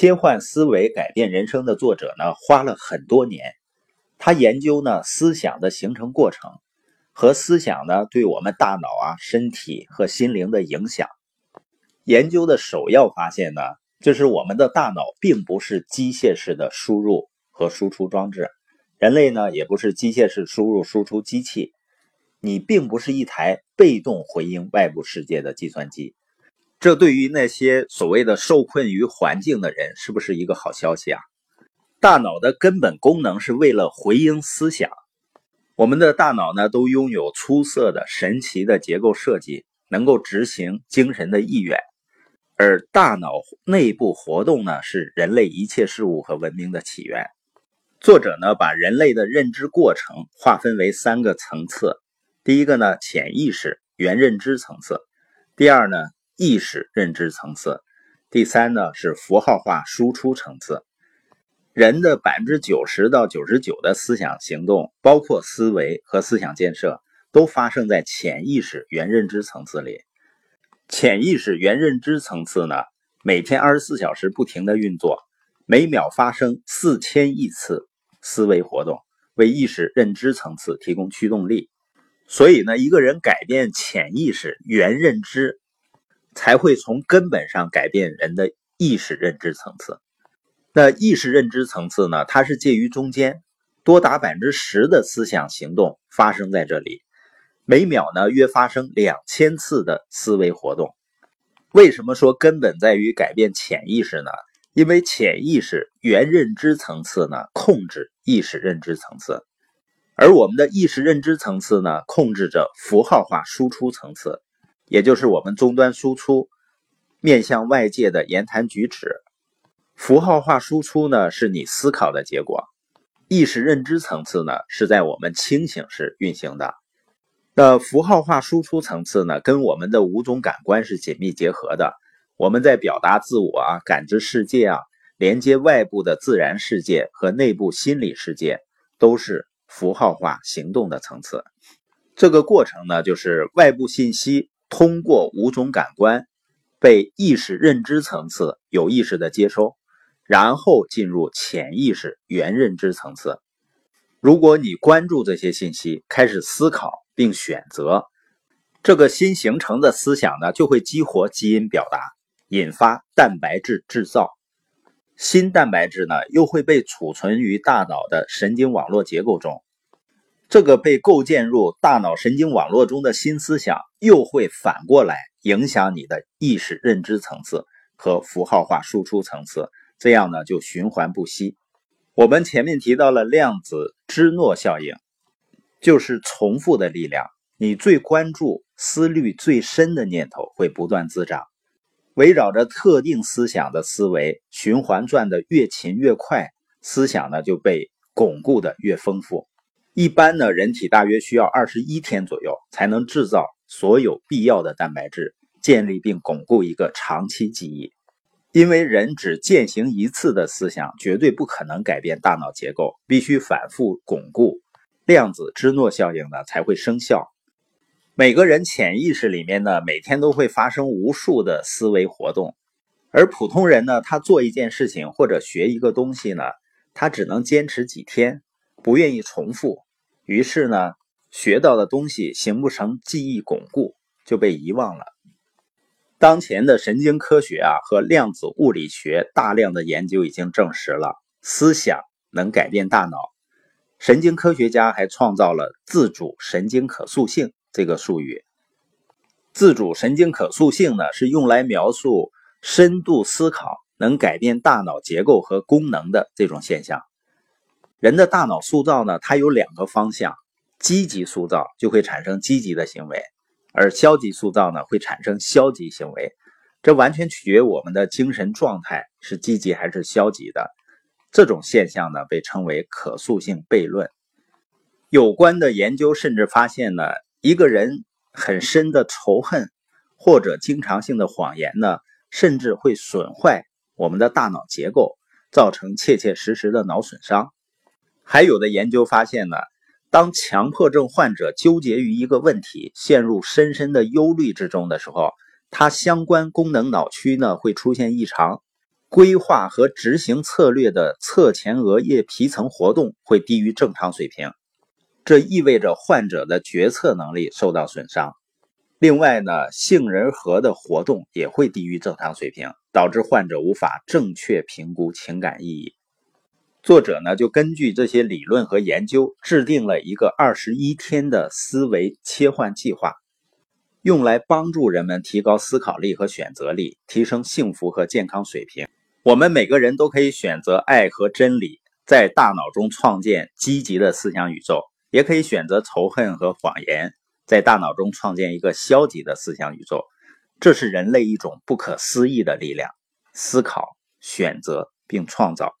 切换思维改变人生的作者呢，花了很多年，他研究呢思想的形成过程和思想呢对我们大脑啊、身体和心灵的影响。研究的首要发现呢，就是我们的大脑并不是机械式的输入和输出装置，人类呢也不是机械式输入输出机器，你并不是一台被动回应外部世界的计算机。这对于那些所谓的受困于环境的人，是不是一个好消息啊？大脑的根本功能是为了回应思想。我们的大脑呢，都拥有出色的、神奇的结构设计，能够执行精神的意愿。而大脑内部活动呢，是人类一切事物和文明的起源。作者呢，把人类的认知过程划分为三个层次：第一个呢，潜意识原认知层次；第二呢。意识认知层次，第三呢是符号化输出层次。人的百分之九十到九十九的思想行动，包括思维和思想建设，都发生在潜意识原认知层次里。潜意识原认知层次呢，每天二十四小时不停的运作，每秒发生四千亿次思维活动，为意识认知层次提供驱动力。所以呢，一个人改变潜意识原认知。才会从根本上改变人的意识认知层次。那意识认知层次呢？它是介于中间，多达百分之十的思想行动发生在这里，每秒呢约发生两千次的思维活动。为什么说根本在于改变潜意识呢？因为潜意识原认知层次呢控制意识认知层次，而我们的意识认知层次呢控制着符号化输出层次。也就是我们终端输出面向外界的言谈举止，符号化输出呢是你思考的结果，意识认知层次呢是在我们清醒时运行的。那符号化输出层次呢跟我们的五种感官是紧密结合的，我们在表达自我啊、感知世界啊、连接外部的自然世界和内部心理世界，都是符号化行动的层次。这个过程呢就是外部信息。通过五种感官被意识认知层次有意识的接收，然后进入潜意识原认知层次。如果你关注这些信息，开始思考并选择，这个新形成的思想呢，就会激活基因表达，引发蛋白质制造。新蛋白质呢，又会被储存于大脑的神经网络结构中。这个被构建入大脑神经网络中的新思想，又会反过来影响你的意识认知层次和符号化输出层次，这样呢就循环不息。我们前面提到了量子芝诺效应，就是重复的力量。你最关注、思虑最深的念头会不断滋长，围绕着特定思想的思维循环转的越勤越快，思想呢就被巩固的越丰富。一般呢，人体大约需要二十一天左右才能制造所有必要的蛋白质，建立并巩固一个长期记忆。因为人只践行一次的思想，绝对不可能改变大脑结构，必须反复巩固，量子芝诺效应呢才会生效。每个人潜意识里面呢，每天都会发生无数的思维活动，而普通人呢，他做一件事情或者学一个东西呢，他只能坚持几天。不愿意重复，于是呢，学到的东西形不成记忆巩固，就被遗忘了。当前的神经科学啊和量子物理学大量的研究已经证实了，思想能改变大脑。神经科学家还创造了自主神经可塑性这个术语。自主神经可塑性呢，是用来描述深度思考能改变大脑结构和功能的这种现象。人的大脑塑造呢，它有两个方向：积极塑造就会产生积极的行为，而消极塑造呢会产生消极行为。这完全取决于我们的精神状态是积极还是消极的。这种现象呢被称为可塑性悖论。有关的研究甚至发现呢，一个人很深的仇恨或者经常性的谎言呢，甚至会损坏我们的大脑结构，造成切切实实的脑损伤。还有的研究发现呢，当强迫症患者纠结于一个问题，陷入深深的忧虑之中的时候，他相关功能脑区呢会出现异常，规划和执行策略的侧前额叶皮层活动会低于正常水平，这意味着患者的决策能力受到损伤。另外呢，杏仁核的活动也会低于正常水平，导致患者无法正确评估情感意义。作者呢，就根据这些理论和研究，制定了一个二十一天的思维切换计划，用来帮助人们提高思考力和选择力，提升幸福和健康水平。我们每个人都可以选择爱和真理，在大脑中创建积极的思想宇宙；也可以选择仇恨和谎言，在大脑中创建一个消极的思想宇宙。这是人类一种不可思议的力量：思考、选择并创造。